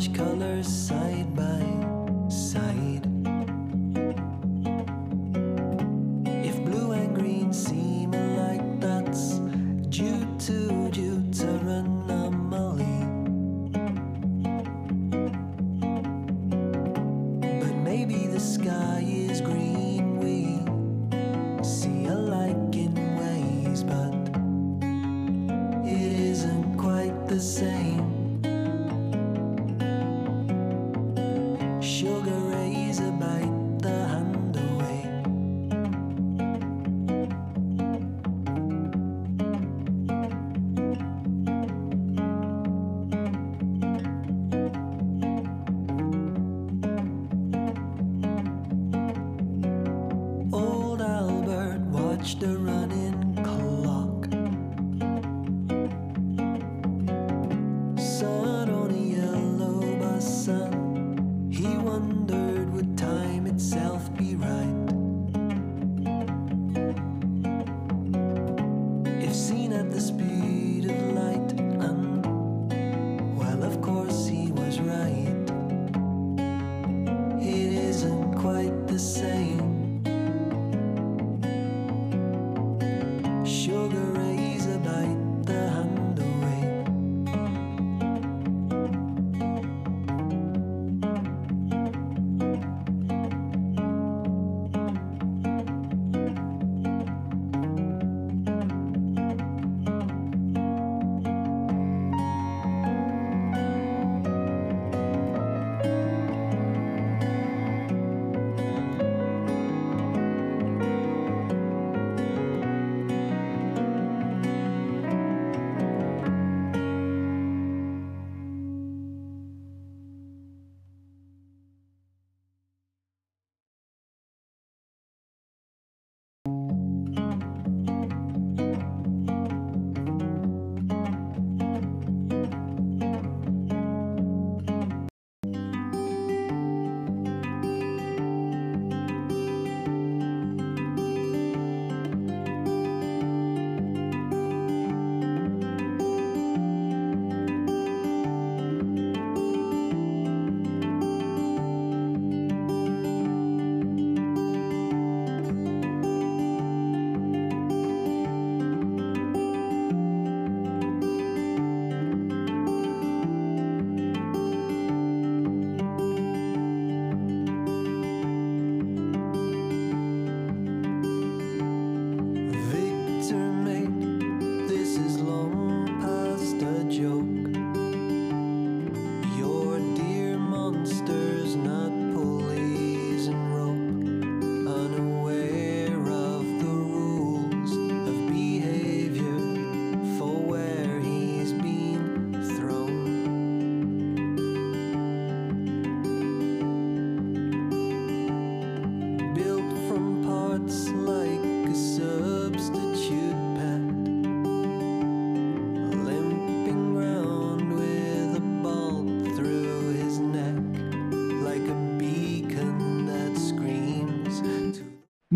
camouflage colors side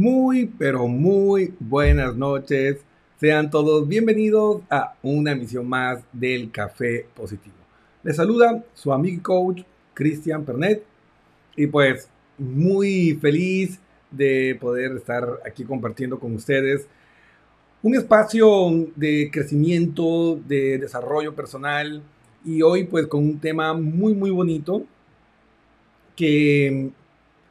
Muy, pero muy buenas noches. Sean todos bienvenidos a una emisión más del Café Positivo. Les saluda su amigo coach Cristian Pernet y pues muy feliz de poder estar aquí compartiendo con ustedes un espacio de crecimiento, de desarrollo personal y hoy pues con un tema muy muy bonito que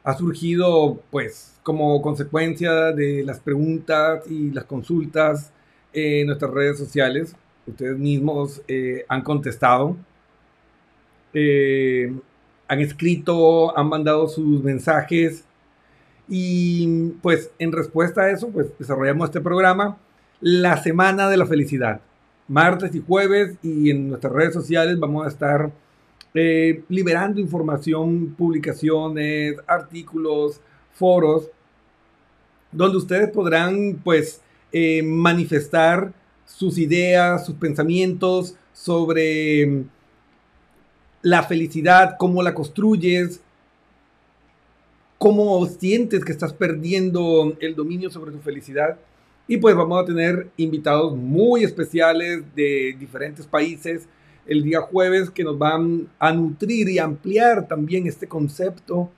ha surgido pues como consecuencia de las preguntas y las consultas en nuestras redes sociales. Ustedes mismos eh, han contestado, eh, han escrito, han mandado sus mensajes y pues en respuesta a eso pues desarrollamos este programa, la Semana de la Felicidad, martes y jueves y en nuestras redes sociales vamos a estar eh, liberando información, publicaciones, artículos, foros, donde ustedes podrán pues eh, manifestar sus ideas, sus pensamientos sobre mm, la felicidad, cómo la construyes, cómo sientes que estás perdiendo el dominio sobre tu felicidad. Y pues vamos a tener invitados muy especiales de diferentes países, el día jueves que nos van a nutrir y ampliar también este concepto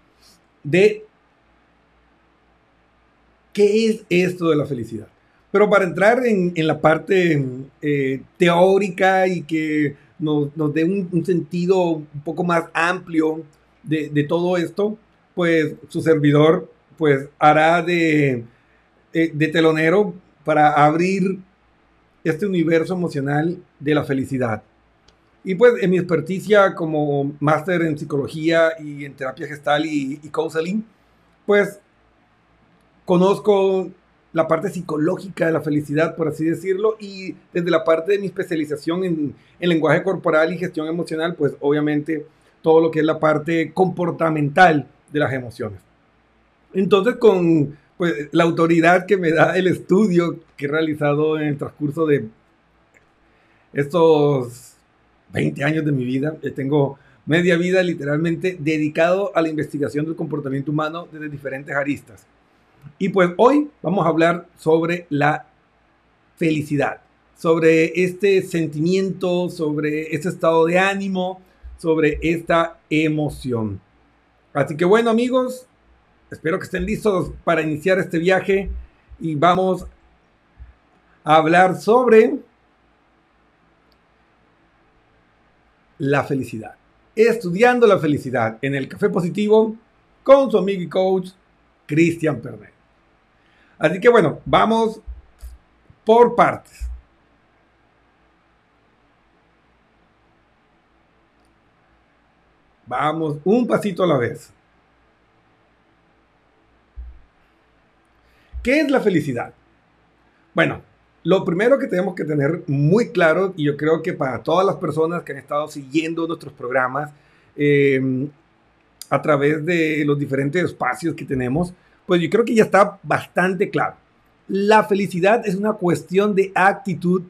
de qué es esto de la felicidad. Pero para entrar en, la parte eh, teórica y que nos, dé un, sentido un poco más amplio de, todo esto, pues su servidor pues hará de, eh, de telonero para abrir este universo emocional de la felicidad. Y pues en mi experticia como máster en psicología y en terapia gestal y, y counseling, pues conozco la parte psicológica de la felicidad, por así decirlo, y desde la parte de mi especialización en, en, lenguaje corporal y gestión emocional, pues obviamente todo lo que es la parte comportamental de las emociones. Entonces, con pues, la autoridad que me da el estudio que he realizado en el transcurso de estos 20 años de mi vida, tengo media vida literalmente dedicado a la investigación del comportamiento humano desde diferentes aristas. Y pues hoy vamos a hablar sobre la felicidad, sobre este sentimiento, sobre este estado de ánimo, sobre esta emoción. Así que bueno amigos, espero que estén listos para iniciar este viaje y vamos a hablar sobre la felicidad. Estudiando la felicidad en el Café Positivo con su amigo y coach Cristian Pernet. Así que bueno, vamos por partes. Vamos un pasito a la vez. ¿Qué es la felicidad? Bueno, lo primero que tenemos que tener muy claro, y yo creo que para todas las personas que han estado siguiendo nuestros programas eh, a través de los diferentes espacios que tenemos, pues yo creo que ya está bastante claro. La felicidad es una cuestión de actitud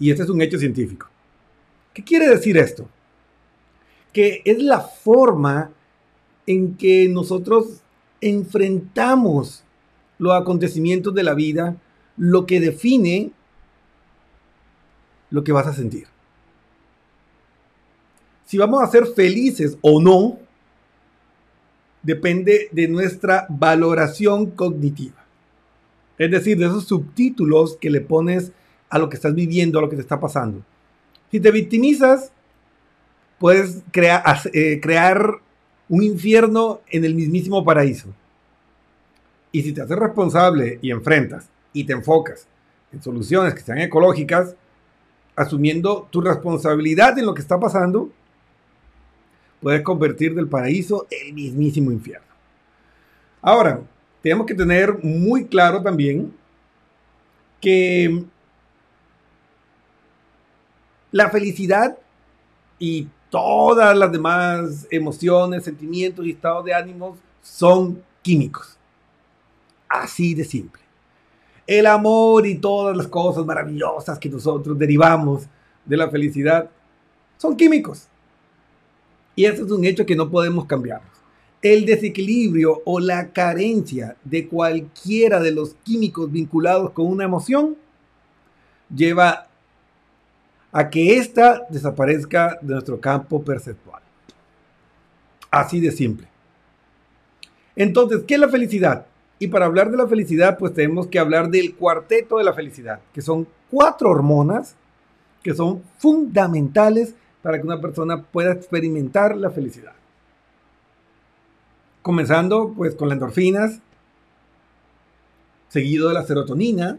y este es un hecho científico. ¿Qué quiere decir esto? Que es la forma en que nosotros enfrentamos los acontecimientos de la vida, lo que define lo que vas a sentir. Si vamos a ser felices o no, depende de nuestra valoración cognitiva. Es decir, de esos subtítulos que le pones a lo que estás viviendo, a lo que te está pasando. Si te victimizas, puedes eh, crear un infierno en el mismísimo paraíso. Y si te haces responsable y enfrentas y te enfocas en soluciones que sean ecológicas, asumiendo tu responsabilidad en lo que está pasando, puedes convertir del paraíso el mismísimo infierno. Ahora, tenemos que tener muy claro también que la felicidad y todas las demás emociones, sentimientos y estados de ánimos son químicos. Así de simple. El amor y todas las cosas maravillosas que nosotros derivamos de la felicidad son químicos. Y eso es un hecho que no podemos cambiar. El desequilibrio o la carencia de cualquiera de los químicos vinculados con una emoción lleva a que ésta desaparezca de nuestro campo perceptual. Así de simple. Entonces, ¿qué es la felicidad? Y para hablar de la felicidad, pues tenemos que hablar del cuarteto de la felicidad, que son cuatro hormonas que son fundamentales para que una persona pueda experimentar la felicidad. Comenzando pues con las endorfinas, seguido de la serotonina,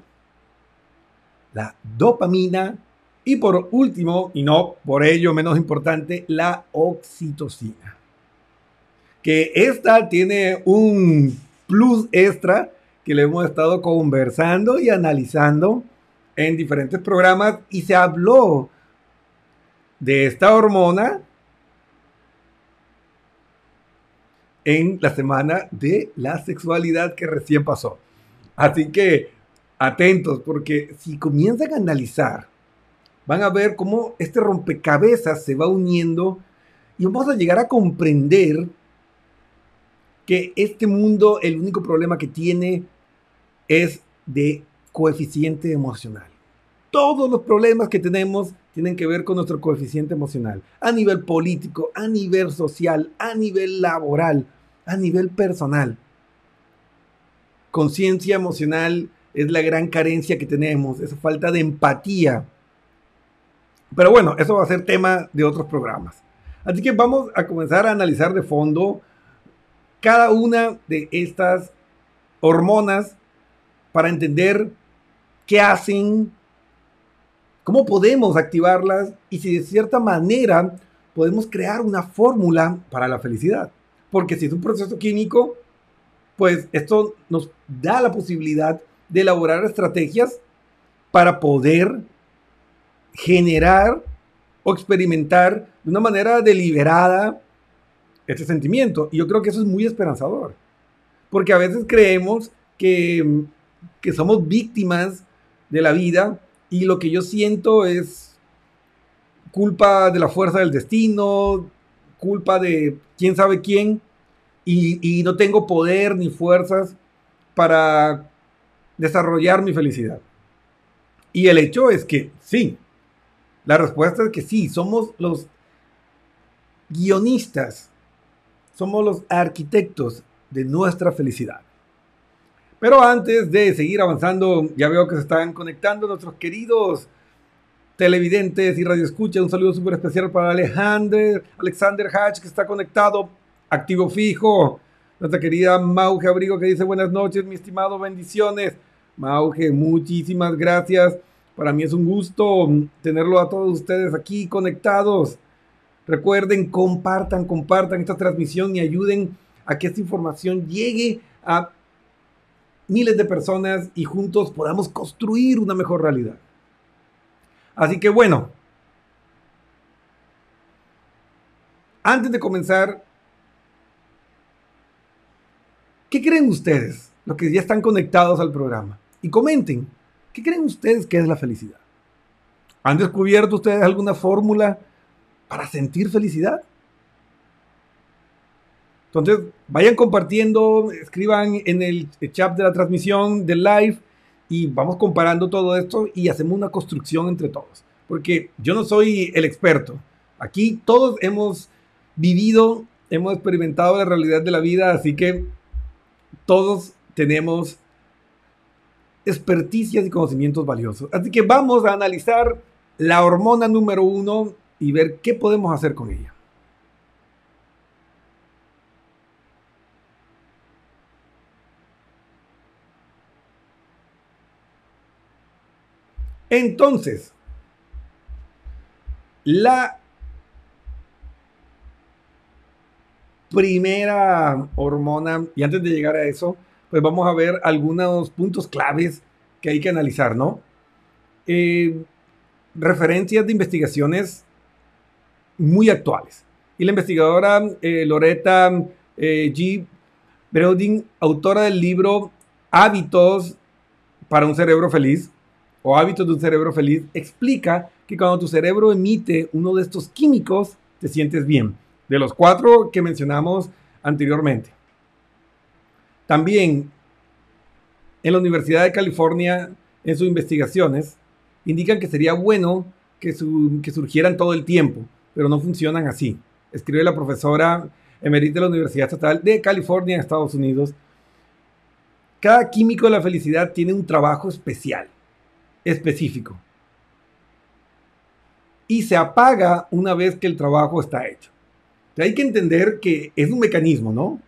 la dopamina y por último, y no por ello menos importante, la oxitocina. Que esta tiene un plus extra que le hemos estado conversando y analizando en diferentes programas y se habló de esta hormona en la semana de la sexualidad que recién pasó. Así que atentos, porque si comienzan a analizar, van a ver cómo este rompecabezas se va uniendo y vamos a llegar a comprender que este mundo, el único problema que tiene es de coeficiente emocional. todos los problemas que tenemos tienen que ver con nuestro coeficiente emocional, a nivel político, a nivel social, a nivel laboral, a nivel personal. Conciencia emocional es la gran carencia que tenemos, esa falta de empatía. Pero bueno, eso va a ser tema de otros programas. Así que vamos a comenzar a analizar de fondo cada una de estas hormonas para entender qué hacen, cómo podemos activarlas y si de cierta manera podemos crear una fórmula para la felicidad. Porque si es un proceso químico, pues esto nos da la posibilidad de elaborar estrategias para poder generar o experimentar de una manera deliberada este sentimiento. Y yo creo que eso es muy esperanzador. Porque a veces creemos que, que somos víctimas de la vida y lo que yo siento es culpa de la fuerza del destino, culpa de quién sabe quién, y, y no tengo poder ni fuerzas para desarrollar mi felicidad. Y el hecho es que sí, la respuesta es que sí, somos los guionistas, somos los arquitectos de nuestra felicidad. Pero antes de seguir avanzando, ya veo que se están conectando nuestros queridos televidentes y radioescuchas. Un saludo súper especial para Alexander, Alexander Hatch, que está conectado, activo fijo. Nuestra querida Mauge Abrigo, que dice buenas noches, mi estimado, bendiciones. Mauge, muchísimas gracias. Para mí es un gusto tenerlo a todos ustedes aquí conectados. Recuerden, compartan, compartan esta transmisión y ayuden a que esta información llegue a miles de personas y juntos podamos construir una mejor realidad. Así que bueno, antes de comenzar, ¿qué creen ustedes? Los que ya están conectados al programa. Y comenten, ¿qué creen ustedes que es la felicidad? ¿Han descubierto ustedes alguna fórmula para sentir felicidad? Entonces, vayan compartiendo, escriban en el chat de la transmisión del live y vamos comparando todo esto y hacemos una construcción entre todos. Porque yo no soy el experto. Aquí todos hemos vivido, hemos experimentado la realidad de la vida, así que todos tenemos experticias y conocimientos valiosos. Así que vamos a analizar la hormona número uno y ver qué podemos hacer con ella. Entonces, la primera hormona, y antes de llegar a eso, pues vamos a ver algunos puntos claves que hay que analizar, ¿no? Eh, referencias de investigaciones muy actuales. Y la investigadora eh, Loretta eh, G. Brodin, autora del libro Hábitos para un cerebro feliz, o hábitos de un cerebro feliz explica que cuando tu cerebro emite uno de estos químicos, te sientes bien. De los cuatro que mencionamos anteriormente. También en la Universidad de California, en sus investigaciones, indican que sería bueno que, que surgieran todo el tiempo, pero no funcionan así. Escribe la profesora emerita de la Universidad Estatal de California, Estados Unidos. Cada químico de la felicidad tiene un trabajo especial específico. Y se apaga una vez que el trabajo está hecho. hay que entender que es un mecanismo, ¿no?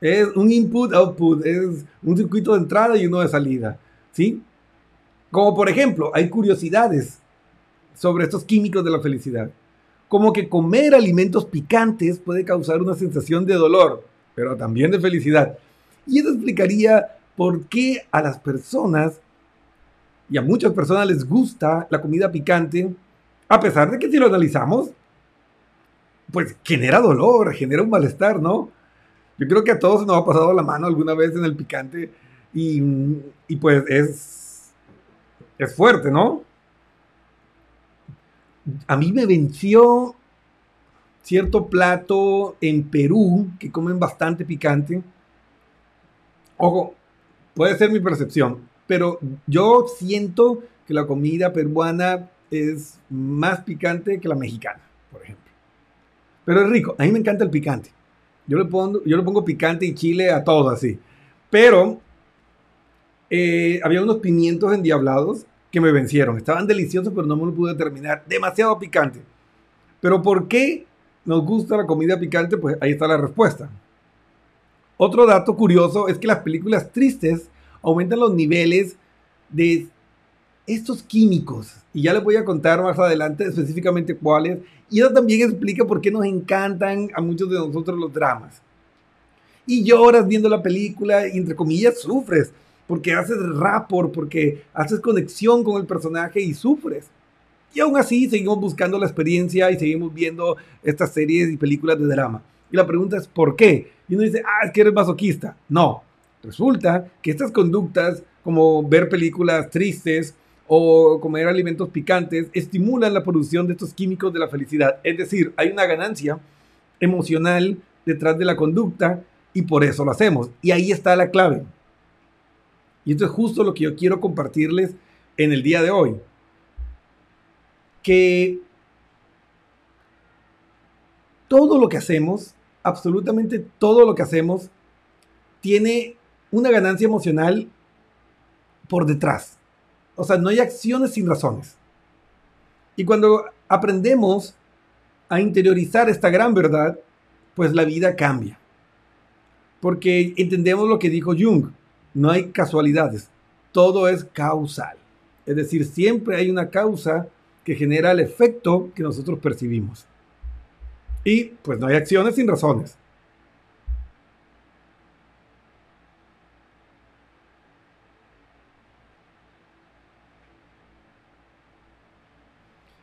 Es un input-output, es un circuito de entrada y uno de salida, ¿sí? Como por ejemplo, hay curiosidades sobre estos químicos de la felicidad. Como que comer alimentos picantes puede causar una sensación de dolor, pero también de felicidad. Y eso explicaría por qué a las personas y a muchas personas les gusta la comida picante, a pesar de que si lo analizamos, pues genera dolor, genera un malestar, ¿no? Yo creo que a todos nos ha pasado la mano alguna vez en el picante y, pues es, es fuerte, ¿no? A mí me venció cierto plato en Perú que comen bastante picante. Ojo, puede ser mi percepción. pero yo siento que la comida peruana es más picante que la mexicana, por ejemplo. Pero es rico, a mí me encanta el picante. Yo le pongo, yo le pongo picante y chile a todo así. Pero eh, había unos pimientos endiablados que me vencieron. Estaban deliciosos, pero no me lo pude terminar. Demasiado picante. Pero ¿por qué nos gusta la comida picante? Pues ahí está la respuesta. Otro dato curioso es que las películas tristes aumentan los niveles de estos químicos. Y ya les voy a contar más adelante específicamente cuáles. Y eso también explica por qué nos encantan a muchos de nosotros los dramas. Y lloras viendo la película y entre comillas sufres porque haces rapport, porque haces conexión con el personaje y sufres. Y aún así seguimos buscando la experiencia y seguimos viendo estas series y películas de drama. Y la pregunta es, ¿por qué? Y uno dice, ah, es que eres masoquista. No, resulta que estas conductas, como ver películas tristes o comer alimentos picantes, estimulan la producción de estos químicos de la felicidad. Es decir, hay una ganancia emocional detrás de la conducta y por eso lo hacemos. Y ahí está la clave. Y esto es justo lo que yo quiero compartirles en el día de hoy. Que todo lo que hacemos, absolutamente todo lo que hacemos, tiene una ganancia emocional por detrás. O sea, no hay acciones sin razones. Y cuando aprendemos a interiorizar esta gran verdad, pues la vida cambia. Porque entendemos lo que dijo Jung no hay casualidades, todo es causal. Es decir, siempre hay una causa que genera el efecto que nosotros percibimos. Y pues no hay acciones sin razones.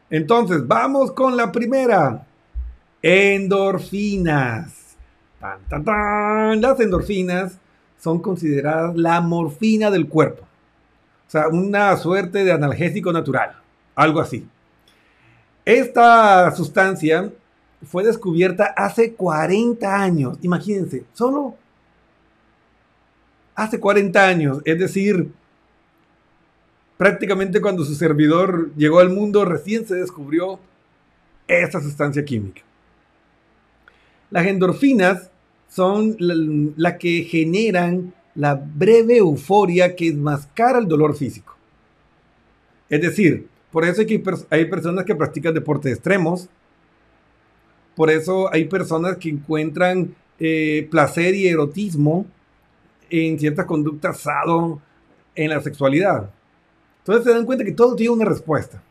Entonces, vamos con la primera. Endorfinas. Las endorfinas son consideradas la morfina del cuerpo. O sea, una suerte de analgésico natural, algo así. Esta sustancia fue descubierta hace 40 años, imagínense, solo hace 40 años, es decir, prácticamente cuando su servidor llegó al mundo, recién se descubrió esta sustancia química. Las endorfinas son las que generan la breve euforia que enmascara el dolor físico. Es decir, por eso hay, hay personas que practican deportes extremos, por eso hay personas que encuentran eh, placer y erotismo en ciertas conductas sado en la sexualidad. Entonces se dan cuenta que todo tiene una respuesta.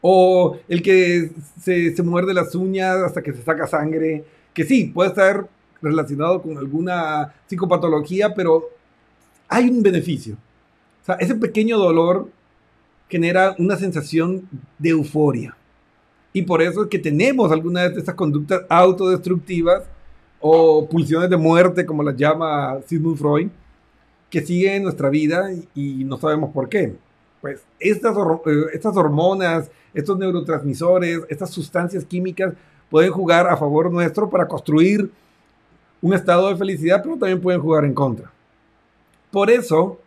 O el que se, se muerde las uñas hasta que se saca sangre, que sí, puede estar relacionado con alguna psicopatología, pero hay un beneficio. O sea, ese pequeño dolor genera una sensación de euforia. Y por eso es que tenemos algunas de estas conductas autodestructivas o pulsiones de muerte, como las llama Sigmund Freud, que siguen en nuestra vida y, no sabemos por qué. Pues estas, eh, estas hormonas, estos neurotransmisores, estas sustancias químicas pueden jugar a favor nuestro para construir un estado de felicidad, pero también pueden jugar en contra. Por eso,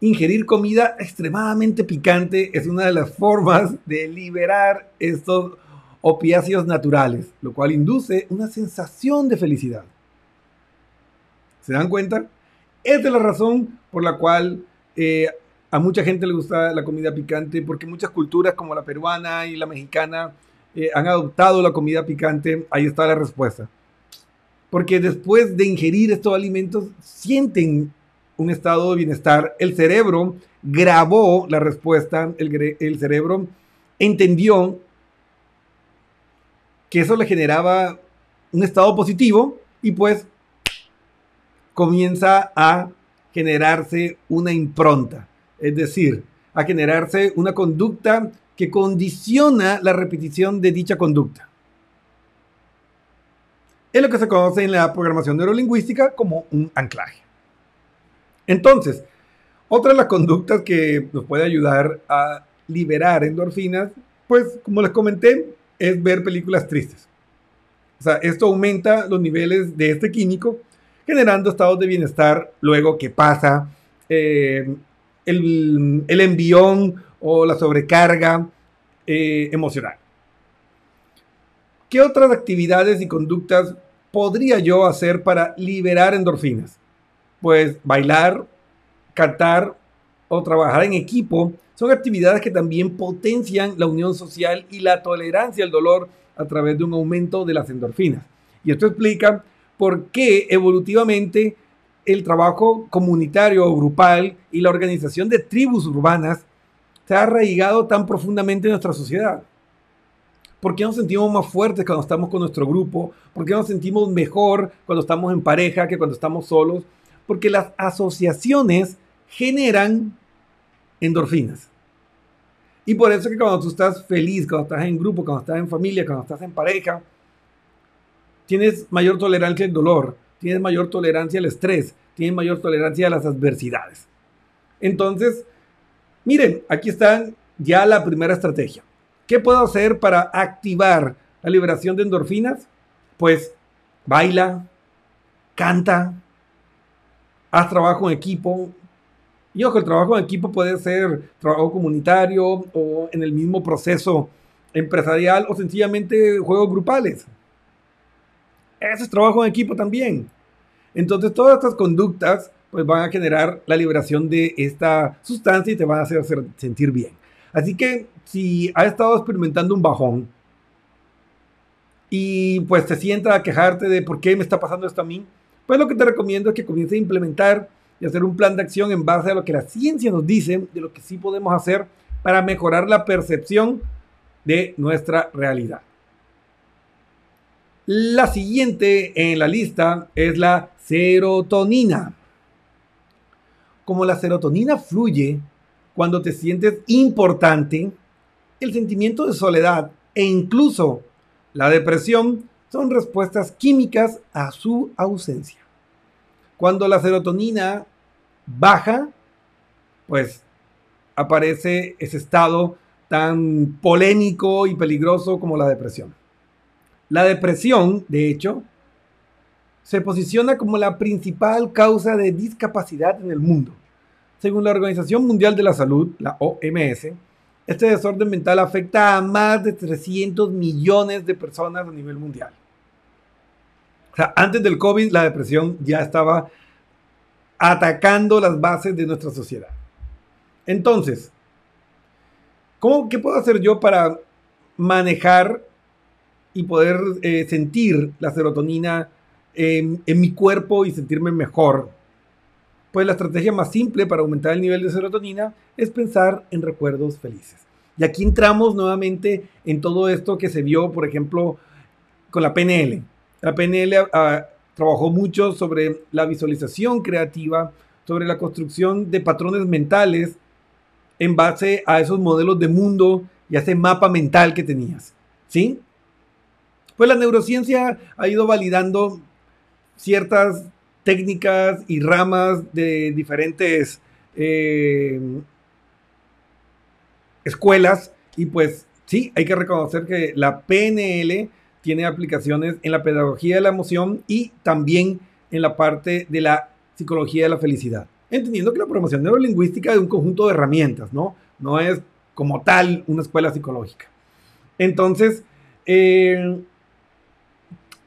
ingerir comida extremadamente picante es una de las formas de liberar estos opiáceos naturales, lo cual induce una sensación de felicidad. ¿Se dan cuenta? Esta es la razón por la cual eh, a mucha gente le gusta la comida picante, porque muchas culturas como la peruana y la mexicana eh, han adoptado la comida picante, ahí está la respuesta. Porque después de ingerir estos alimentos, sienten un estado de bienestar. El cerebro grabó la respuesta, el, el cerebro entendió que eso le generaba un estado positivo y pues comienza a generarse una impronta, es decir, a generarse una conducta que condiciona la repetición de dicha conducta. Es lo que se conoce en la programación neurolingüística como un anclaje. Entonces, otra de las conductas que nos puede ayudar a liberar endorfinas, pues como les comenté, es ver películas tristes. O sea, esto aumenta los niveles de este químico generando estados de bienestar luego que pasa eh, el, envión o la sobrecarga eh, emocional. ¿Qué otras actividades y conductas podría yo hacer para liberar endorfinas? Pues bailar, cantar o trabajar en equipo son actividades que también potencian la unión social y la tolerancia al dolor a través de un aumento de las endorfinas. Y esto explica por qué evolutivamente el trabajo comunitario o grupal y la organización de tribus urbanas se ha arraigado tan profundamente en nuestra sociedad. ¿Por qué nos sentimos más fuertes cuando estamos con nuestro grupo? ¿Por qué nos sentimos mejor cuando estamos en pareja que cuando estamos solos? Porque las asociaciones generan endorfinas. Y por eso que cuando tú estás feliz, cuando estás en grupo, cuando estás en familia, cuando estás en pareja, tienes mayor tolerancia al dolor, tienes mayor tolerancia al estrés, tienes mayor tolerancia a las adversidades. Entonces, miren, aquí está ya la primera estrategia. ¿Qué puedo hacer para activar la liberación de endorfinas? Pues baila, canta, haz trabajo en equipo, y ojo, el trabajo en equipo puede ser trabajo comunitario o en el mismo proceso empresarial o sencillamente juegos grupales. Ese es trabajo en equipo también. Entonces todas estas conductas pues van a generar la liberación de esta sustancia y te van a hacer, sentir bien. Así que si has estado experimentando un bajón y pues te sienta a quejarte de por qué me está pasando esto a mí, pues lo que te recomiendo es que comiences a implementar y hacer un plan de acción en base a lo que la ciencia nos dice de lo que sí podemos hacer para mejorar la percepción de nuestra realidad. La siguiente en la lista es la serotonina. Como la serotonina fluye cuando te sientes importante, el sentimiento de soledad e incluso la depresión son respuestas químicas a su ausencia. Cuando la serotonina baja, pues aparece ese estado tan polémico y peligroso como la depresión. La depresión, de hecho, se posiciona como la principal causa de discapacidad en el mundo. Según la Organización Mundial de la Salud, la OMS, este desorden mental afecta a más de 300 millones de personas a nivel mundial sea, antes del COVID la depresión ya estaba atacando las bases de nuestra sociedad. Entonces, ¿cómo, ¿qué puedo hacer yo para manejar y poder eh, sentir la serotonina en, en mi cuerpo y sentirme mejor? Pues la estrategia más simple para aumentar el nivel de serotonina es pensar en recuerdos felices. Y aquí entramos nuevamente en todo esto que se vio, por ejemplo, con la PNL. La PNL ah, trabajó mucho sobre la visualización creativa, sobre la construcción de patrones mentales en base a esos modelos de mundo y a ese mapa mental que tenías. ¿Sí? Pues la neurociencia ha ido validando ciertas técnicas y ramas de diferentes eh, escuelas y pues sí, hay que reconocer que la PNL tiene aplicaciones en la pedagogía de la emoción y también en la parte de la psicología de la felicidad. Entendiendo que la promoción neurolingüística es un conjunto de herramientas, ¿no? No es como tal una escuela psicológica. Entonces, eh,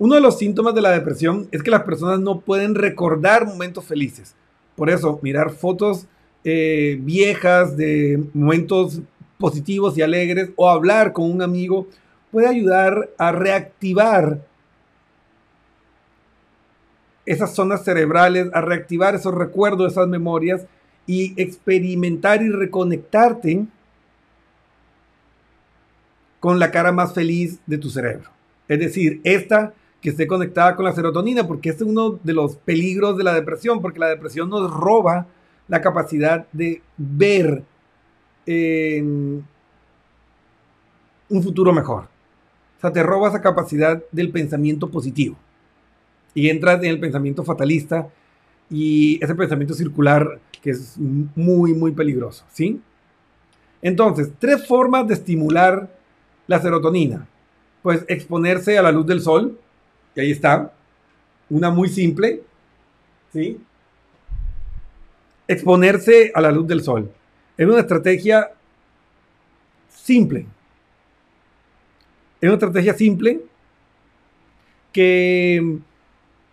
uno de los síntomas de la depresión es que las personas no pueden recordar momentos felices. Por eso, mirar fotos eh, viejas de momentos positivos y alegres o hablar con un amigo puede ayudar a reactivar esas zonas cerebrales, a reactivar esos recuerdos, esas memorias y experimentar y reconectarte con la cara más feliz de tu cerebro. Es decir, esta que esté conectada con la serotonina, porque es uno de los peligros de la depresión, porque la depresión nos roba la capacidad de ver un futuro mejor. O sea, te roba esa capacidad del pensamiento positivo. Y entras en el pensamiento fatalista y ese pensamiento circular que es muy, muy peligroso, ¿sí? Entonces, tres formas de estimular la serotonina. Pues exponerse a la luz del sol, y ahí está. Una muy simple, ¿sí? Exponerse a la luz del sol. Es una estrategia simple. Es una estrategia simple que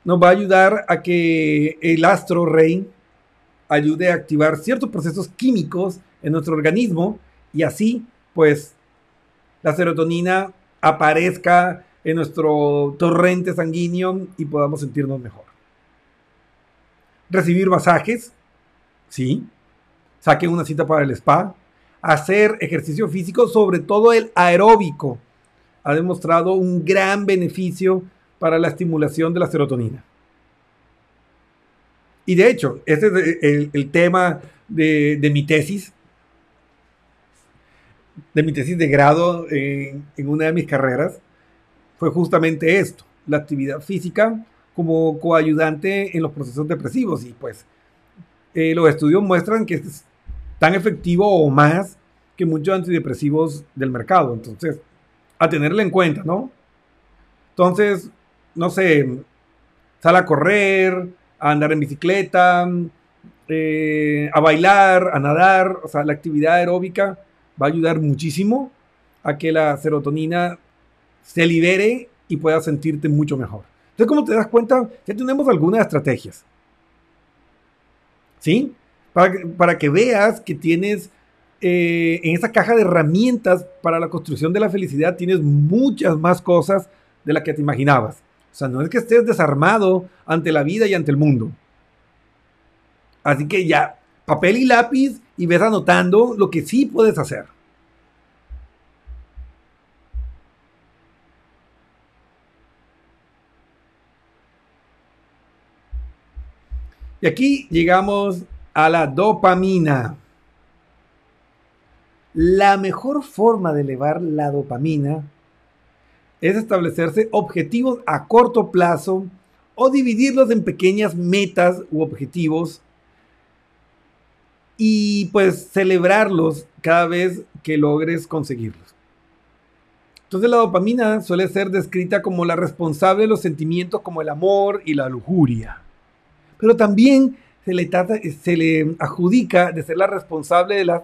nos va a ayudar a que el astro rey ayude a activar ciertos procesos químicos en nuestro organismo y así, pues, la serotonina aparezca en nuestro torrente sanguíneo y podamos sentirnos mejor. Recibir masajes, sí. Saquen una cita para el spa. Hacer ejercicio físico, sobre todo el aeróbico, ha demostrado un gran beneficio para la estimulación de la serotonina. Y de hecho, este es el, tema de, mi tesis, de mi tesis de grado en, una de mis carreras, fue justamente esto, la actividad física como coayudante en los procesos depresivos. Y pues eh, los estudios muestran que es tan efectivo o más que muchos antidepresivos del mercado. Entonces, a tenerlo en cuenta, ¿no? Entonces, no sé, sal a correr, a andar en bicicleta, eh, a bailar, a nadar, o sea, la actividad aeróbica va a ayudar muchísimo a que la serotonina se libere y puedas sentirte mucho mejor. Entonces, como te das cuenta, ya tenemos algunas estrategias. ¿Sí? Para que, para que veas que tienes eh, en esa caja de herramientas para la construcción de la felicidad, tienes muchas más cosas de las que te imaginabas. O sea, no es que estés desarmado ante la vida y ante el mundo. Así que ya, papel y lápiz y ves anotando lo que sí puedes hacer. Y aquí llegamos a la dopamina. La mejor forma de elevar la dopamina es establecerse objetivos a corto plazo o dividirlos en pequeñas metas u objetivos y pues celebrarlos cada vez que logres conseguirlos. Entonces la dopamina suele ser descrita como la responsable de los sentimientos como el amor y la lujuria. Pero también se le, se le adjudica de ser la responsable de las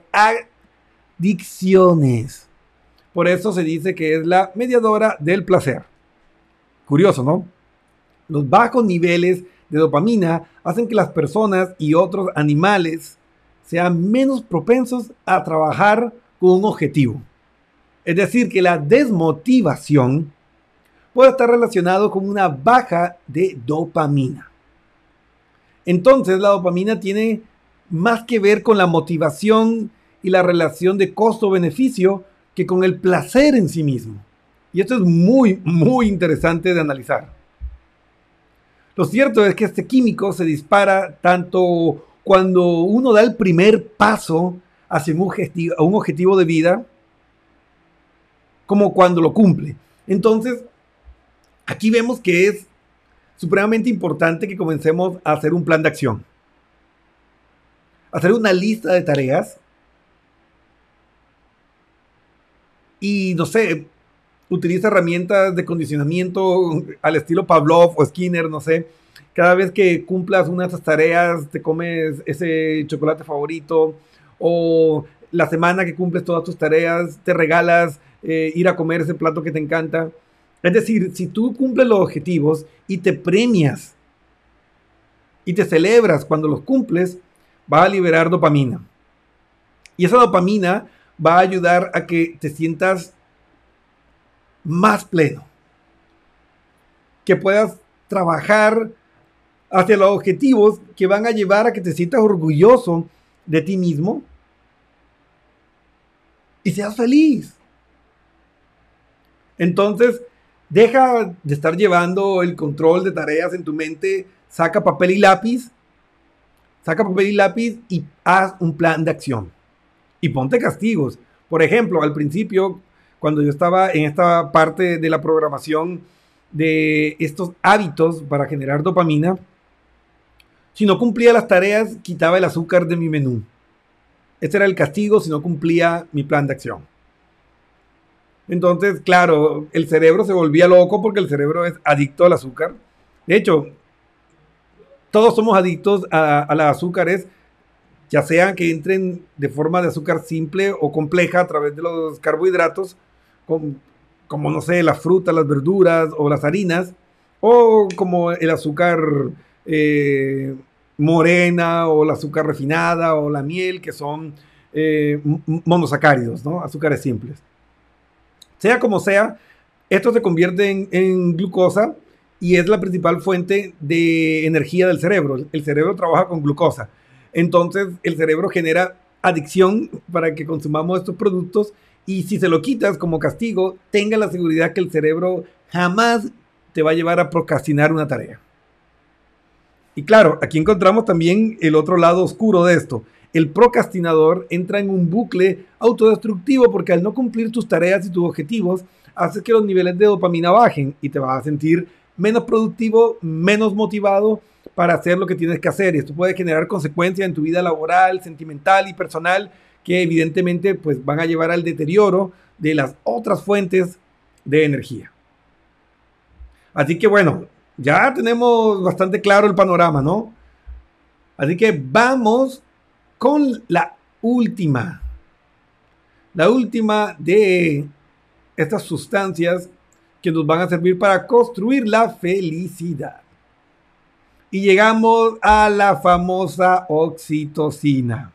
adicciones. Por eso se dice que es la mediadora del placer. Curioso, ¿no? Los bajos niveles de dopamina hacen que las personas y otros animales sean menos propensos a trabajar con un objetivo. Es decir, que la desmotivación puede estar relacionado con una baja de dopamina. Entonces la dopamina tiene más que ver con la motivación y la relación de costo-beneficio que con el placer en sí mismo. Y esto es muy, muy interesante de analizar. Lo cierto es que este químico se dispara tanto cuando uno da el primer paso hacia un objetivo, de vida, como cuando lo cumple. Entonces, aquí vemos que es supremamente importante que comencemos a hacer un plan de acción. Hacer una lista de tareas y no sé, utiliza herramientas de condicionamiento al estilo Pavlov o Skinner, no sé. Cada vez que cumplas una de esas tareas, te comes ese chocolate favorito o la semana que cumples todas tus tareas, te regalas eh, ir a comer ese plato que te encanta. Es decir, si tú cumples los objetivos y te premias y te celebras cuando los cumples, va a liberar dopamina. Y esa dopamina va a ayudar a que te sientas más pleno. Que puedas trabajar hacia los objetivos que van a llevar a que te sientas orgulloso de ti mismo y seas feliz. Entonces, deja de estar llevando el control de tareas en tu mente, saca papel y lápiz, saca papel y lápiz y haz un plan de acción y ponte castigos. Por ejemplo, al principio, cuando yo estaba en esta parte de la programación de estos hábitos para generar dopamina, si no cumplía las tareas, quitaba el azúcar de mi menú. Este era el castigo si no cumplía mi plan de acción. Entonces, claro, el cerebro se volvía loco porque el cerebro es adicto al azúcar. De hecho, todos somos adictos a, a las azúcares, ya sean que entren de forma de azúcar simple o compleja a través de los carbohidratos, como, no sé, las frutas, las verduras o las harinas, o como el azúcar eh, morena o el azúcar refinada o la miel, que son eh, monosacáridos, ¿no? azúcares simples. Sea como sea, esto se convierte en, glucosa y es la principal fuente de energía del cerebro. El cerebro trabaja con glucosa. Entonces el cerebro genera adicción para que consumamos estos productos y si se lo quitas como castigo, tenga la seguridad que el cerebro jamás te va a llevar a procrastinar una tarea. Y claro, aquí encontramos también el otro lado oscuro de esto. El procrastinador entra en un bucle autodestructivo porque al no cumplir tus tareas y tus objetivos, hace que los niveles de dopamina bajen y te vas a sentir menos productivo, menos motivado para hacer lo que tienes que hacer. Y esto puede generar consecuencias en tu vida laboral, sentimental y personal que evidentemente pues, van a llevar al deterioro de las otras fuentes de energía. Así que bueno, ya tenemos bastante claro el panorama, ¿no? Así que vamos con la última. La última de estas sustancias que nos van a servir para construir la felicidad. Y llegamos a la famosa oxitocina.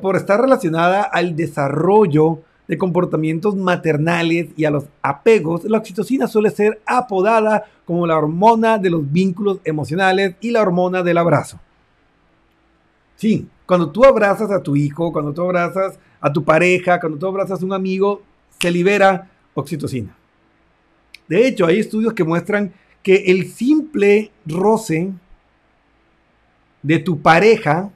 Por estar relacionada al desarrollo de comportamientos maternales y a los apegos, la oxitocina suele ser apodada como la hormona de los vínculos emocionales y la hormona del abrazo. Sí, cuando tú abrazas a tu hijo, cuando tú abrazas a tu pareja, cuando tú abrazas a un amigo, se libera oxitocina. De hecho, hay estudios que muestran que el simple roce de tu pareja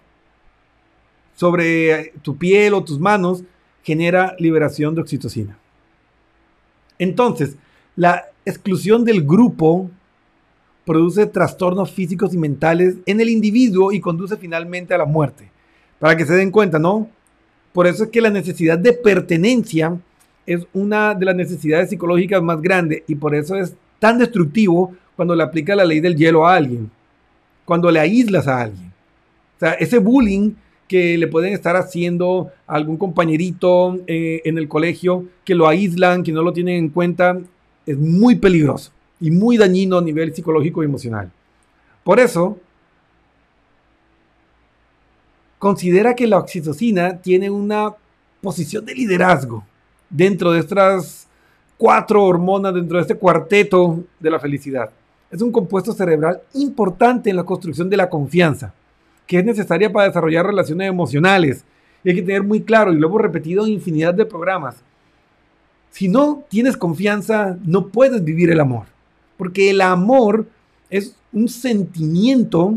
sobre tu piel o tus manos genera liberación de oxitocina. Entonces, la exclusión del grupo produce trastornos físicos y mentales en el individuo y conduce finalmente a la muerte. Para que se den cuenta, ¿no? Por eso es que la necesidad de pertenencia es una de las necesidades psicológicas más grandes y por eso es tan destructivo cuando le aplica la ley del hielo a alguien, cuando le aíslas a alguien. O sea, ese bullying que le pueden estar haciendo algún compañerito eh, en el colegio, que lo aíslan, que no lo tienen en cuenta, es muy peligroso y muy dañino a nivel psicológico y emocional. Por eso, considera que la oxitocina tiene una posición de liderazgo dentro de estas cuatro hormonas, dentro de este cuarteto de la felicidad. Es un compuesto cerebral importante en la construcción de la confianza que es necesaria para desarrollar relaciones emocionales. Y hay que tener muy claro, y lo hemos repetido en infinidad de programas, si no tienes confianza, no puedes vivir el amor. Porque el amor es un sentimiento,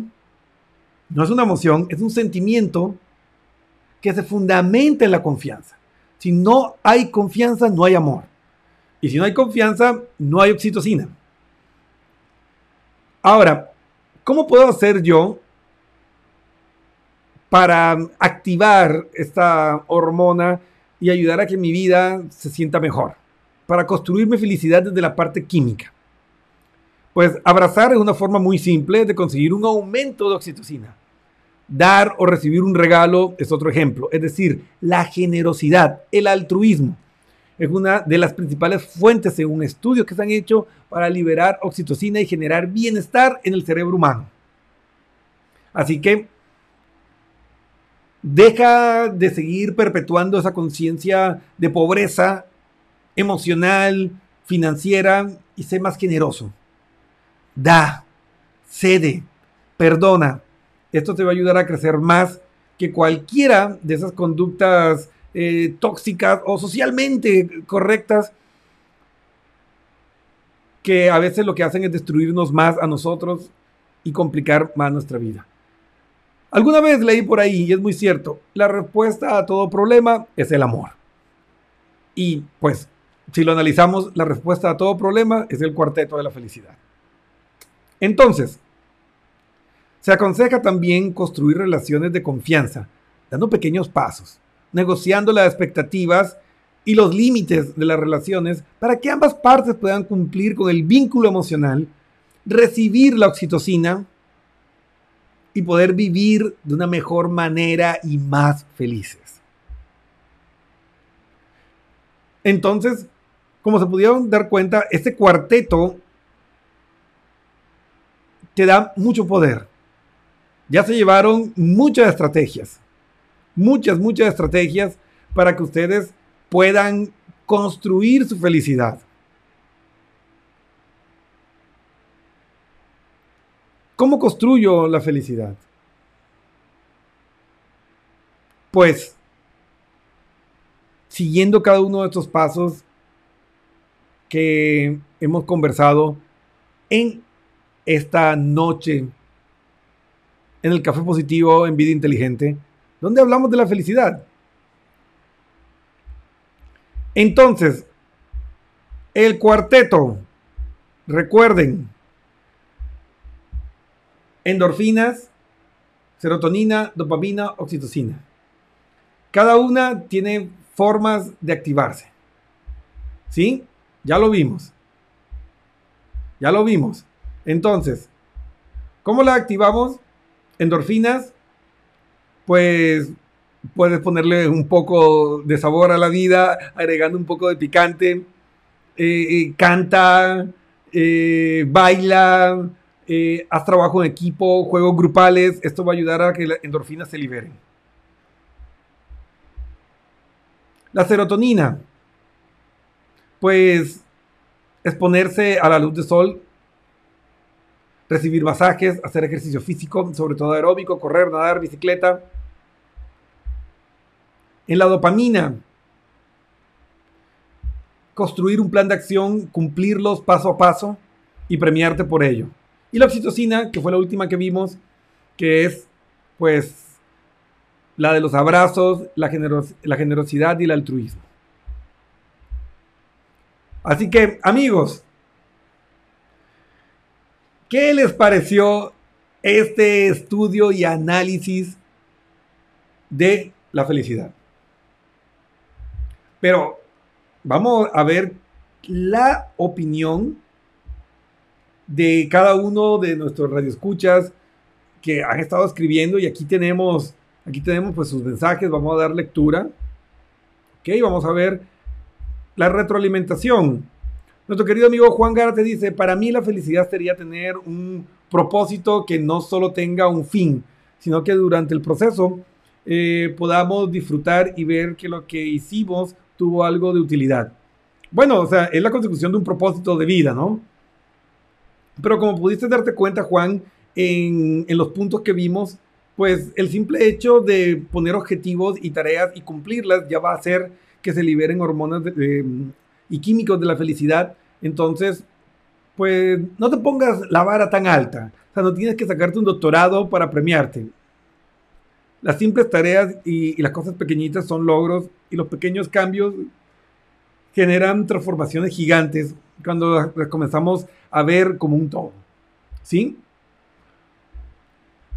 no es una emoción, es un sentimiento que se fundamenta en la confianza. Si no hay confianza, no hay amor. Y si no hay confianza, no hay oxitocina. Ahora, ¿cómo puedo hacer yo para activar esta hormona y ayudar a que mi vida se sienta mejor, para construirme felicidad desde la parte química. Pues abrazar es una forma muy simple de conseguir un aumento de oxitocina. Dar o recibir un regalo es otro ejemplo, es decir, la generosidad, el altruismo. Es una de las principales fuentes, según estudios que se han hecho, para liberar oxitocina y generar bienestar en el cerebro humano. Así que Deja de seguir perpetuando esa conciencia de pobreza emocional, financiera y sé más generoso. Da, cede, perdona. Esto te va a ayudar a crecer más que cualquiera de esas conductas eh, tóxicas o socialmente correctas que a veces lo que hacen es destruirnos más a nosotros y complicar más nuestra vida. Alguna vez leí por ahí, y es muy cierto, la respuesta a todo problema es el amor. Y pues, si lo analizamos, la respuesta a todo problema es el cuarteto de la felicidad. Entonces, se aconseja también construir relaciones de confianza, dando pequeños pasos, negociando las expectativas y los límites de las relaciones para que ambas partes puedan cumplir con el vínculo emocional, recibir la oxitocina y poder vivir de una mejor manera y más felices. Entonces, como se pudieron dar cuenta, este cuarteto te da mucho poder. Ya se llevaron muchas estrategias, muchas, muchas estrategias para que ustedes puedan construir su felicidad. ¿Cómo construyo la felicidad? Pues siguiendo cada uno de estos pasos que hemos conversado en esta noche en el Café Positivo en Vida Inteligente, donde hablamos de la felicidad. Entonces, el cuarteto, recuerden, endorfinas, serotonina, dopamina, oxitocina. Cada una tiene formas de activarse. ¿Sí? Ya lo vimos. Ya lo vimos. Entonces, ¿cómo la activamos? Endorfinas, pues puedes ponerle un poco de sabor a la vida, agregando un poco de picante. Eh, eh, canta, eh, baila, haz trabajo en equipo, juegos grupales, esto va a ayudar a que las endorfinas se liberen. La serotonina, pues exponerse a la luz del sol, recibir masajes, hacer ejercicio físico, sobre todo aeróbico, correr, nadar, bicicleta. En la dopamina, construir un plan de acción, cumplirlos paso a paso y premiarte por ello. Y la oxitocina, que fue la última que vimos, que es pues la de los abrazos, la, la generosidad y el altruismo. Así que, amigos, ¿qué les pareció este estudio y análisis de la felicidad? Pero vamos a ver la opinión de cada uno de nuestros radioescuchas que han estado escribiendo y aquí tenemos, aquí tenemos pues sus mensajes, vamos a dar lectura. Ok, vamos a ver la retroalimentación. Nuestro querido amigo Juan Garte dice, para mí la felicidad sería tener un propósito que no solo tenga un fin, sino que durante el proceso eh, podamos disfrutar y ver que lo que hicimos tuvo algo de utilidad. Bueno, o sea, es la consecución de un propósito de vida, ¿no? Pero como pudiste darte cuenta, Juan, en, los puntos que vimos, pues el simple hecho de poner objetivos y tareas y cumplirlas ya va a hacer que se liberen hormonas y químicos de la felicidad. Entonces, pues no te pongas la vara tan alta. O sea, no tienes que sacarte un doctorado para premiarte. Las simples tareas y, las cosas pequeñitas son logros y los pequeños cambios generan transformaciones gigantes cuando las comenzamos a ver como un todo. ¿Sí?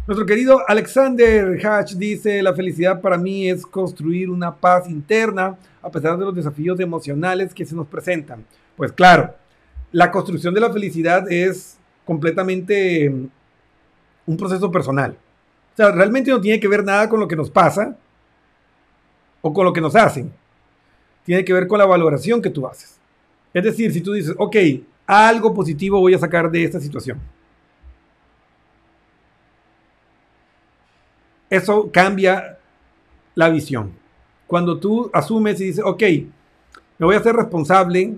Nuestro querido Alexander Hatch dice, la felicidad para mí es construir una paz interna a pesar de los desafíos emocionales que se nos presentan. Pues claro, la construcción de la felicidad es completamente mm, un proceso personal. O sea, realmente no tiene que ver nada con lo que nos pasa o con lo que nos hacen. Tiene que ver con la valoración que tú haces. Es decir, si tú dices, ok, algo positivo voy a sacar de esta situación. Eso cambia la visión. Cuando tú asumes y dices, ok, me voy a hacer responsable,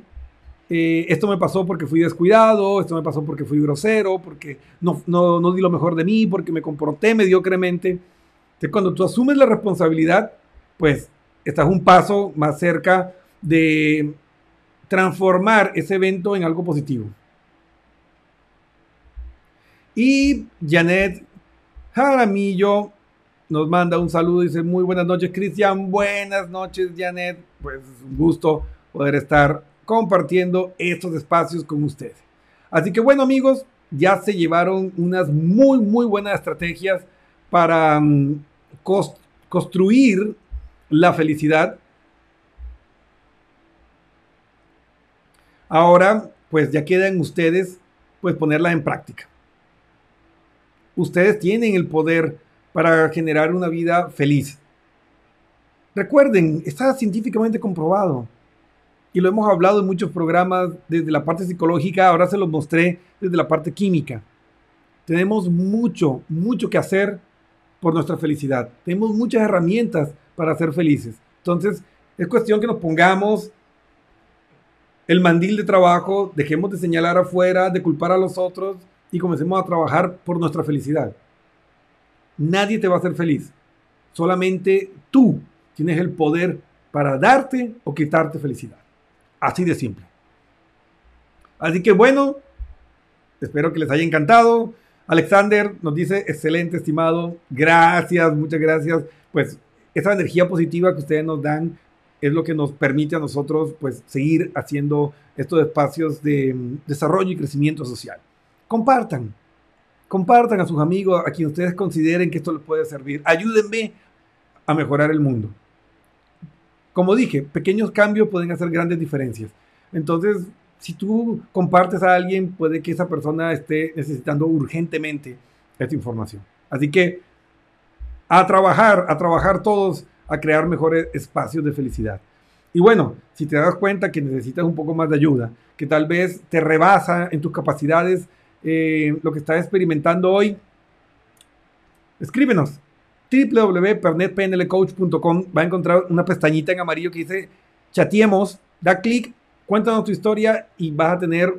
eh, esto me pasó porque fui descuidado, esto me pasó porque fui grosero, porque no, no, di lo mejor de mí, porque me comporté mediocremente. Entonces, cuando tú asumes la responsabilidad, pues estás un paso más cerca de transformar ese evento en algo positivo. Y Janet Jaramillo nos manda un saludo, dice muy buenas noches Cristian, buenas noches Janet, pues un gusto poder estar compartiendo estos espacios con ustedes. Así que bueno amigos, ya se llevaron unas muy muy buenas estrategias para mm, construir la felicidad Ahora, pues ya quedan ustedes, pues ponerla en práctica. ustedes tienen el poder para generar una vida feliz. Recuerden, está científicamente comprobado y lo hemos hablado en muchos programas desde la parte psicológica, ahora se los mostré desde la parte química. Tenemos mucho, mucho que hacer por nuestra felicidad. Tenemos muchas herramientas para ser felices. Entonces, es cuestión que nos pongamos el mandil de trabajo, dejemos de señalar afuera, de culpar a los otros y comencemos a trabajar por nuestra felicidad. Nadie te va a hacer feliz. Solamente tú tienes el poder para darte o quitarte felicidad. Así de simple. Así que bueno, espero que les haya encantado. Alexander nos dice, excelente, estimado. Gracias, muchas gracias. Pues esa energía positiva que ustedes nos dan es lo que nos permite a nosotros pues seguir haciendo estos espacios de mm, desarrollo y crecimiento social. Compartan, compartan a sus amigos, a quien ustedes consideren que esto les puede servir. Ayúdenme a mejorar el mundo. Como dije, pequeños cambios pueden hacer grandes diferencias. Entonces, si tú compartes a alguien, puede que esa persona esté necesitando urgentemente esta información. Así que a trabajar, a trabajar todos, a crear mejores espacios de felicidad. Y bueno, si te das cuenta que necesitas un poco más de ayuda, que tal vez te rebasa en tus capacidades eh, lo que estás experimentando hoy, escríbenos www.pernetpnlcoach.com va a encontrar una pestañita en amarillo que dice chateemos, da clic, cuéntanos tu historia y vas a tener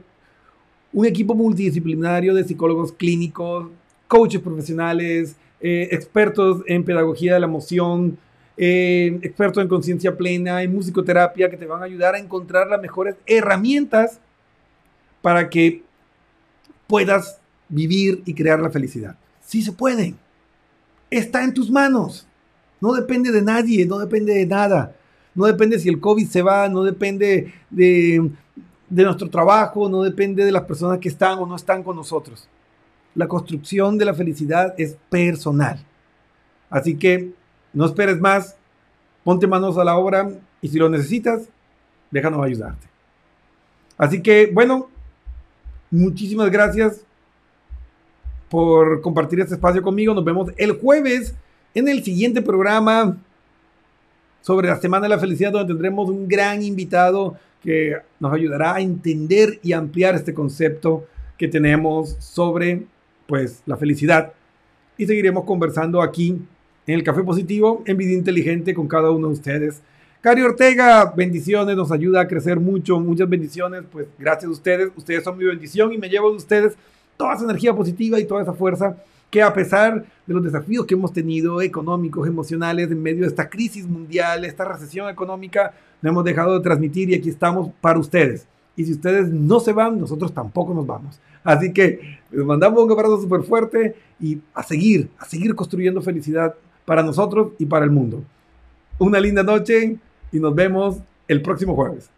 un equipo multidisciplinario de psicólogos clínicos, coaches profesionales, eh, expertos en pedagogía de la emoción, eh, expertos en conciencia plena, en musicoterapia, que te van a ayudar a encontrar las mejores herramientas para que puedas vivir y crear la felicidad. Sí se pueden está en tus manos. No depende de nadie, no depende de nada. No depende si el COVID se va, no depende de, nuestro trabajo, no depende de las personas que están o no están con nosotros. La construcción de la felicidad es personal. Así que no esperes más, ponte manos a la obra y si lo necesitas, déjanos ayudarte. Así que, bueno, muchísimas gracias por compartir este espacio conmigo. Nos vemos el jueves en el siguiente programa sobre la Semana de la Felicidad, donde tendremos un gran invitado que nos ayudará a entender y ampliar este concepto que tenemos sobre pues la felicidad. Y seguiremos conversando aquí en el Café Positivo, en Vida Inteligente con cada uno de ustedes. Cari Ortega, bendiciones, nos ayuda a crecer mucho, muchas bendiciones, pues gracias a ustedes, ustedes son mi bendición y me llevo de ustedes toda esa energía positiva y toda esa fuerza que a pesar de los desafíos que hemos tenido económicos, emocionales, en medio de esta crisis mundial, esta recesión económica, no hemos dejado de transmitir y aquí estamos para ustedes. Y si ustedes no se van, nosotros tampoco nos vamos. Así que les mandamos un abrazo súper fuerte y a seguir, a seguir construyendo felicidad para nosotros y para el mundo. Una linda noche y nos vemos el próximo jueves.